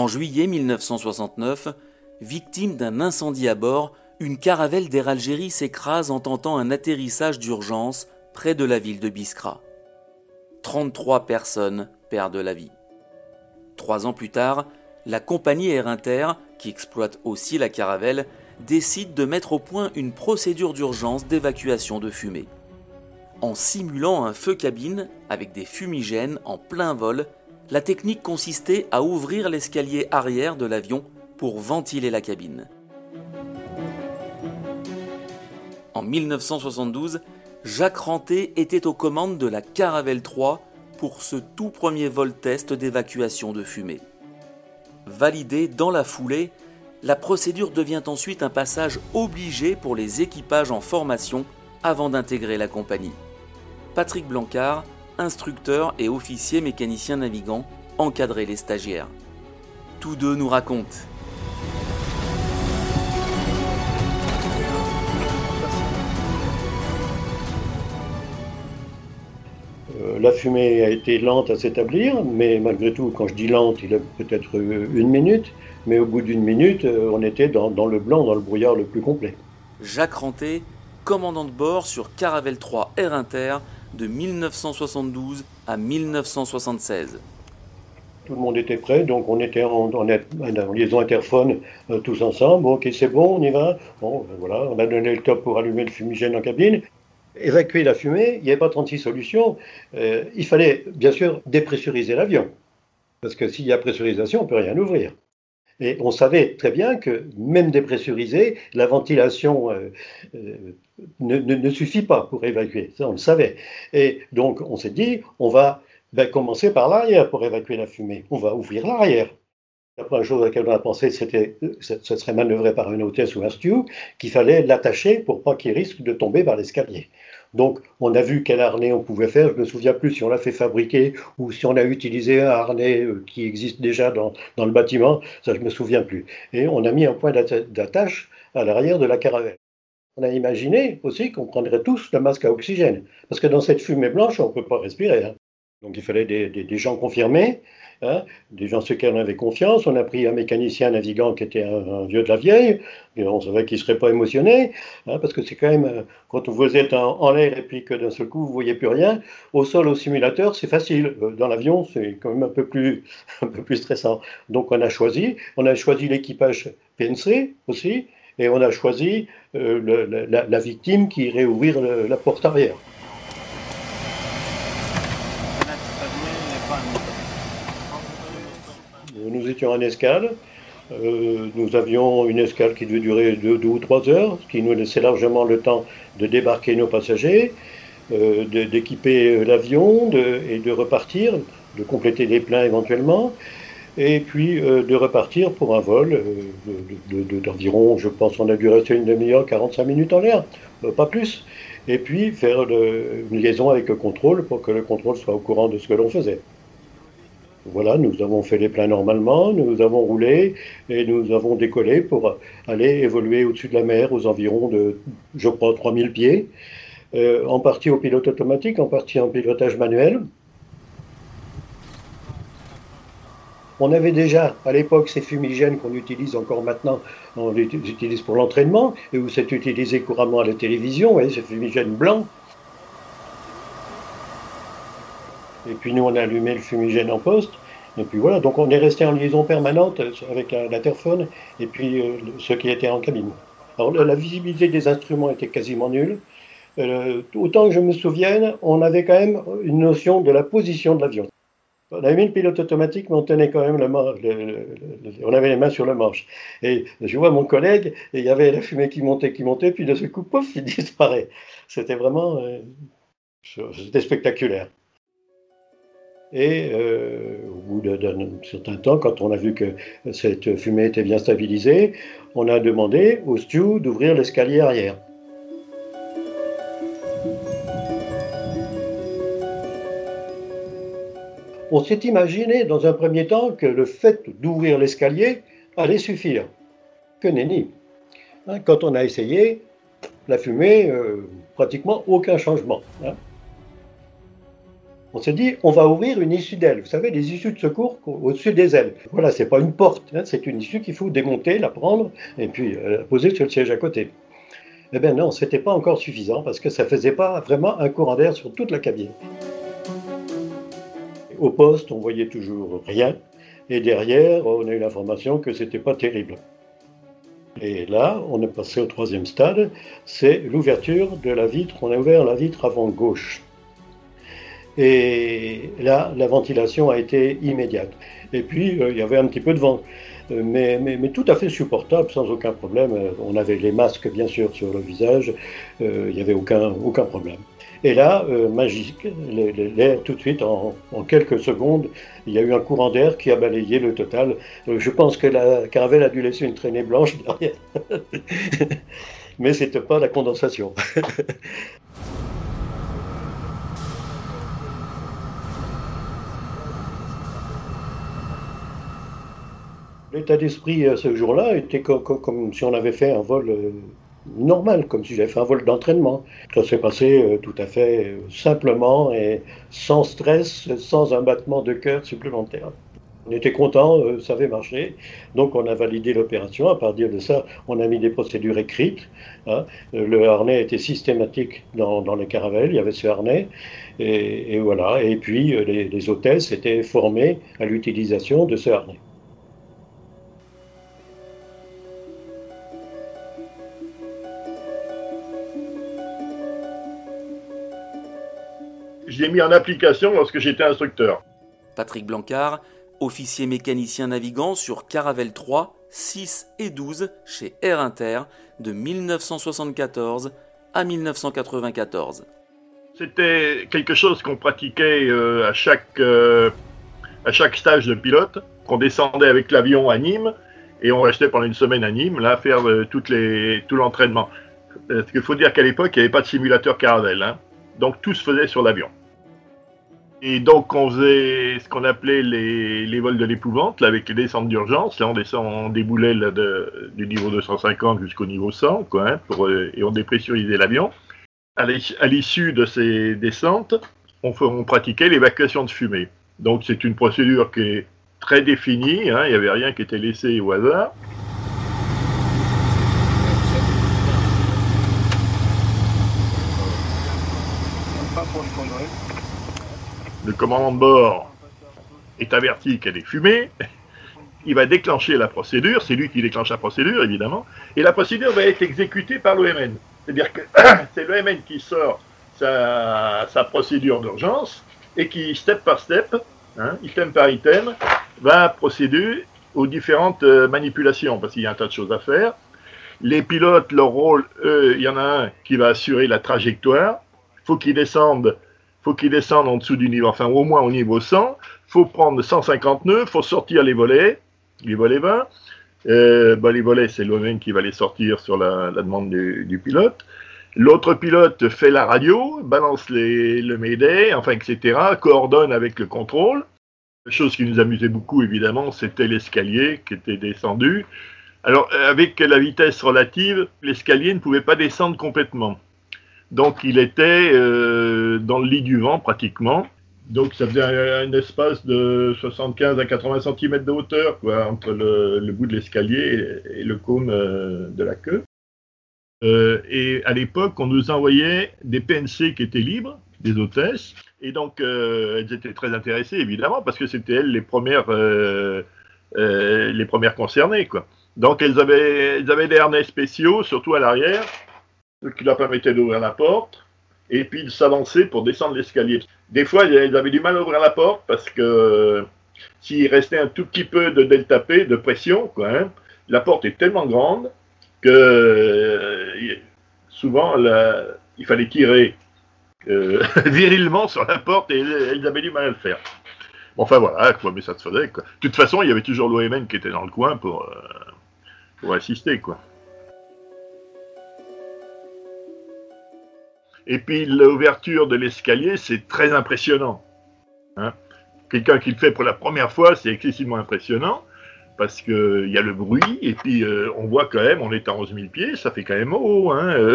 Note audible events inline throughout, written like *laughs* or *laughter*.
En juillet 1969, victime d'un incendie à bord, une caravelle d'Air Algérie s'écrase en tentant un atterrissage d'urgence près de la ville de Biskra. 33 personnes perdent la vie. Trois ans plus tard, la compagnie Air Inter, qui exploite aussi la caravelle, décide de mettre au point une procédure d'urgence d'évacuation de fumée. En simulant un feu cabine avec des fumigènes en plein vol, la technique consistait à ouvrir l'escalier arrière de l'avion pour ventiler la cabine. En 1972, Jacques Ranté était aux commandes de la Caravelle 3 pour ce tout premier vol test d'évacuation de fumée. Validé dans la foulée, la procédure devient ensuite un passage obligé pour les équipages en formation avant d'intégrer la compagnie. Patrick Blancard, instructeur et officier mécanicien navigant, encadrait les stagiaires. Tous deux nous racontent Euh, la fumée a été lente à s'établir, mais malgré tout, quand je dis lente, il a peut-être une minute, mais au bout d'une minute, euh, on était dans, le blanc, dans le brouillard le plus complet. Jacques Ranté, commandant de bord sur Caravelle 3 Air Inter de 1972 à 1976. Tout le monde était prêt, donc on était en, liaison interphone euh, tous ensemble. Ok, c'est bon, on y va. Bon, ben voilà, on a donné le top pour allumer le fumigène en cabine évacuer la fumée, il n'y avait pas 36 solutions. Euh, il fallait bien sûr dépressuriser l'avion. Parce que s'il y a pressurisation, on ne peut rien ouvrir. Et on savait très bien que même dépressurisé, la ventilation euh, euh, ne, suffit pas pour évacuer. Ça, on le savait. Et donc, on s'est dit, on va ben, commencer par l'arrière pour évacuer la fumée. On va ouvrir l'arrière. La première chose à laquelle on a pensé, c'était ce serait manœuvré par une hôtesse ou un stew, qu'il fallait l'attacher pour pas qu'il risque de tomber par l'escalier. Donc, on a vu quel harnais on pouvait faire. Je me souviens plus si on l'a fait fabriquer ou si on a utilisé un harnais euh, qui existe déjà dans, le bâtiment. Ça, je me souviens plus. Et on a mis un point d'attache à l'arrière de la caravelle. On a imaginé aussi qu'on prendrait tous le masque à oxygène. Parce que dans cette fumée blanche, on ne peut pas respirer. Hein. Donc il fallait des, gens confirmés Hein, des gens sur lesquels on avait confiance. On a pris un mécanicien navigant qui était un, vieux de la vieille, on savait qu'il ne serait pas émotionné, hein, parce que c'est quand même, euh, quand vous êtes en, l'air et puis que d'un seul coup vous ne voyez plus rien, au sol, au simulateur, c'est facile. Euh, dans l'avion, c'est quand même un peu, plus, *laughs* un peu plus stressant. Donc on a choisi, on a choisi l'équipage PNC aussi, et on a choisi euh, la, victime qui irait ouvrir la porte arrière. Nous étions en escale. Euh, nous avions une escale qui devait durer deux, ou trois heures, ce qui nous laissait largement le temps de débarquer nos passagers, euh, d'équiper l'avion et de repartir, de compléter les pleins éventuellement, et puis euh, de repartir pour un vol d'environ, je pense, on a dû rester une demi-heure, 45 minutes en l'air, pas plus, et puis faire une liaison avec le contrôle pour que le contrôle soit au courant de ce que l'on faisait. Voilà, nous avons fait les pleins normalement, nous avons roulé et nous avons décollé pour aller évoluer au-dessus de la mer aux environs de, je crois, 3000 pieds, euh, en partie au pilote automatique, en partie en pilotage manuel. On avait déjà à l'époque ces fumigènes qu'on utilise encore maintenant, on les utilise pour l'entraînement et où c'est utilisé couramment à la télévision, ces fumigènes blancs Et puis nous, on a allumé le fumigène en poste. Et puis voilà, donc on est resté en liaison permanente avec l'interphone et puis euh, ceux qui étaient en cabine. Alors la visibilité des instruments était quasiment nulle. Euh, autant que je me souvienne, on avait quand même une notion de la position de l'avion. On avait mis le pilote automatique, mais on tenait quand même le, on avait les mains sur le manche. Et je vois mon collègue, et il y avait la fumée qui montait, qui montait, puis de ce coup, pouf, il disparaît. C'était vraiment, euh, c'était spectaculaire. Et euh, au bout d'un certain temps, quand on a vu que cette fumée était bien stabilisée, on a demandé au stew d'ouvrir l'escalier arrière. On s'est imaginé dans un premier temps que le fait d'ouvrir l'escalier allait suffire. Que nenni. Hein, quand on a essayé, la fumée, euh, pratiquement aucun changement. Hein. On s'est dit, on va ouvrir une issue d'aile. Vous savez, les issues de secours au-dessus des ailes. Voilà, c'est pas une porte, hein, c'est une issue qu'il faut démonter, la prendre et puis euh, la poser sur le siège à côté. Eh bien non, ce n'était pas encore suffisant parce que ça faisait pas vraiment un courant d'air sur toute la cabine. Au poste, on voyait toujours rien. Et derrière, on a eu l'information que c'était pas terrible. Et là, on est passé au troisième stade, c'est l'ouverture de la vitre. On a ouvert la vitre avant gauche. Et là, la ventilation a été immédiate. Et puis, euh, il y avait un petit peu de vent, euh, mais, tout à fait supportable, sans aucun problème. Euh, on avait les masques, bien sûr, sur le visage, il n'y avait aucun, problème. Et là, magique, l'air tout de suite, en, en, quelques secondes, il y a eu un courant d'air qui a balayé le total. je pense que la caravelle a dû laisser une traînée blanche *laughs* derrière. mais c'était pas la condensation. *laughs* L'état d'esprit euh, ce jour-là était comme, si on avait fait un vol euh, normal, comme si j'avais fait un vol d'entraînement. Ça s'est passé euh, tout à fait simplement et sans stress, sans un battement de cœur supplémentaire. On était content, ça avait marché, donc on a validé l'opération. À partir de ça, on a mis des procédures écrites. Hein. Le harnais était systématique dans, les caravelles, il y avait ce harnais, et, voilà. Et puis les, les hôtesses étaient formées à l'utilisation de ce harnais. Je l'ai mis en application lorsque j'étais instructeur. Patrick Blancard, officier mécanicien navigant sur Caravelle 3, 6 et 12 chez Air Inter de 1974 à 1994. C'était quelque chose qu'on pratiquait euh, à, chaque, euh, à chaque stage de pilote, qu'on descendait avec l'avion à Nîmes et on restait pendant une semaine à Nîmes, là, à faire euh, toutes les, tout l'entraînement. Il faut dire qu'à l'époque, il n'y avait pas de simulateur Caravelle, hein. donc tout se faisait sur l'avion. Et donc, on faisait ce qu'on appelait les, vols de l'épouvante, avec les descentes d'urgence. Là, on descend, on déboulait du niveau 250 jusqu'au niveau 100, quoi, hein, pour, euh, et on dépressurisait l'avion. À l'issue de ces descentes, on, pratiquait l'évacuation de fumée. Donc, c'est une procédure qui est très définie, hein, il n'y avait rien qui était laissé au hasard. le commandant de bord est averti qu'elle est fumée, il va déclencher la procédure, c'est lui qui déclenche la procédure évidemment, et la procédure va être exécutée par l'OMN. C'est-à-dire que *coughs* c'est l'OMN qui sort sa, procédure d'urgence et qui, step par step, hein, item par item, va procéder aux différentes euh, manipulations, parce qu'il y a un tas de choses à faire. Les pilotes, leur rôle, il y en a un qui va assurer la trajectoire, il faut qu'ils descendent faut qu'il descende en dessous du niveau, enfin au moins au niveau 100, faut prendre 150 nœuds, faut sortir les volets, les volets 20. Euh, bah, les volets, c'est l'OMN qui va les sortir sur la, demande du, pilote. L'autre pilote fait la radio, balance le Mayday, enfin, etc., coordonne avec le contrôle. La chose qui nous amusait beaucoup, évidemment, c'était l'escalier qui était descendu. Alors, avec la vitesse relative, l'escalier ne pouvait pas descendre complètement. Donc il était euh, dans le lit du vent pratiquement. Donc ça faisait un, espace de 75 à 80 cm de hauteur quoi, entre le, bout de l'escalier et, le cône euh, de la queue. Euh, et à l'époque, on nous envoyait des PNC qui étaient libres, des hôtesses, et donc elles étaient très intéressées évidemment parce que c'était elles les premières, les premières concernées quoi. Donc elles avaient, elles avaient des harnais spéciaux, surtout à l'arrière, qui leur permettait d'ouvrir la porte, et puis de s'avancer pour descendre l'escalier. Des fois, ils avaient du mal à ouvrir la porte parce que s'il restait un tout petit peu de delta P, de pression, quoi, hein, la porte est tellement grande que euh, souvent il fallait tirer euh, *laughs* virilement sur la porte et ils avaient du mal à le faire. enfin voilà, quoi, mais ça se faisait. De toute façon, il y avait toujours l'OMN qui était dans le coin pour, euh, pour assister. quoi. Et puis l'ouverture de l'escalier, c'est très impressionnant. Hein. Quelqu'un qui le fait pour la première fois, c'est excessivement impressionnant parce qu'il y a le bruit et puis euh, on voit quand même, on est à 11 000 pieds, ça fait quand même haut. Hein,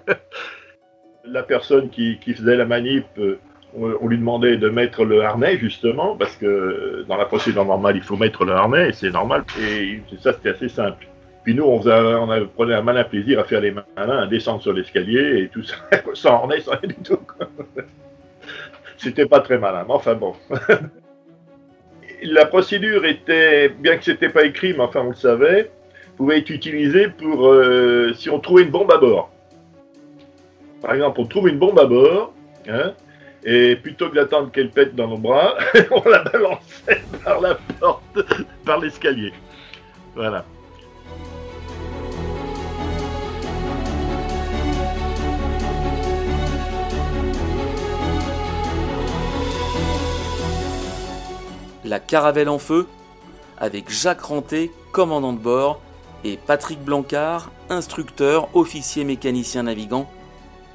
*laughs* la personne qui, faisait la manip, euh, on lui demandait de mettre le harnais justement, parce que dans la procédure normale, il faut mettre le harnais, et c'est normal. Et ça, c'était assez simple. Puis nous, on, prenait un malin plaisir à faire les malins, à descendre sur l'escalier et tout ça, sans harnais, sans rien du tout. C'était pas très malin, mais enfin bon. la procédure était, bien que c'était pas écrit, mais enfin on le savait, pouvait être utilisée pour euh, si on trouvait une bombe à bord. Par exemple, on trouve une bombe à bord, hein, et plutôt que d'attendre qu'elle pète dans nos bras, *laughs* on la balançait *laughs* par la porte, par l'escalier. Voilà. La Caravelle en feu, avec Jacques Ranté, commandant de bord, et Patrick Blancard, instructeur, officier mécanicien navigant,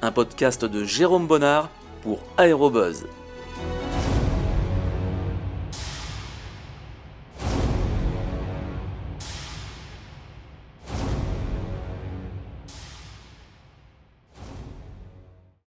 un podcast de Jérôme Bonnard pour Aérobuzz.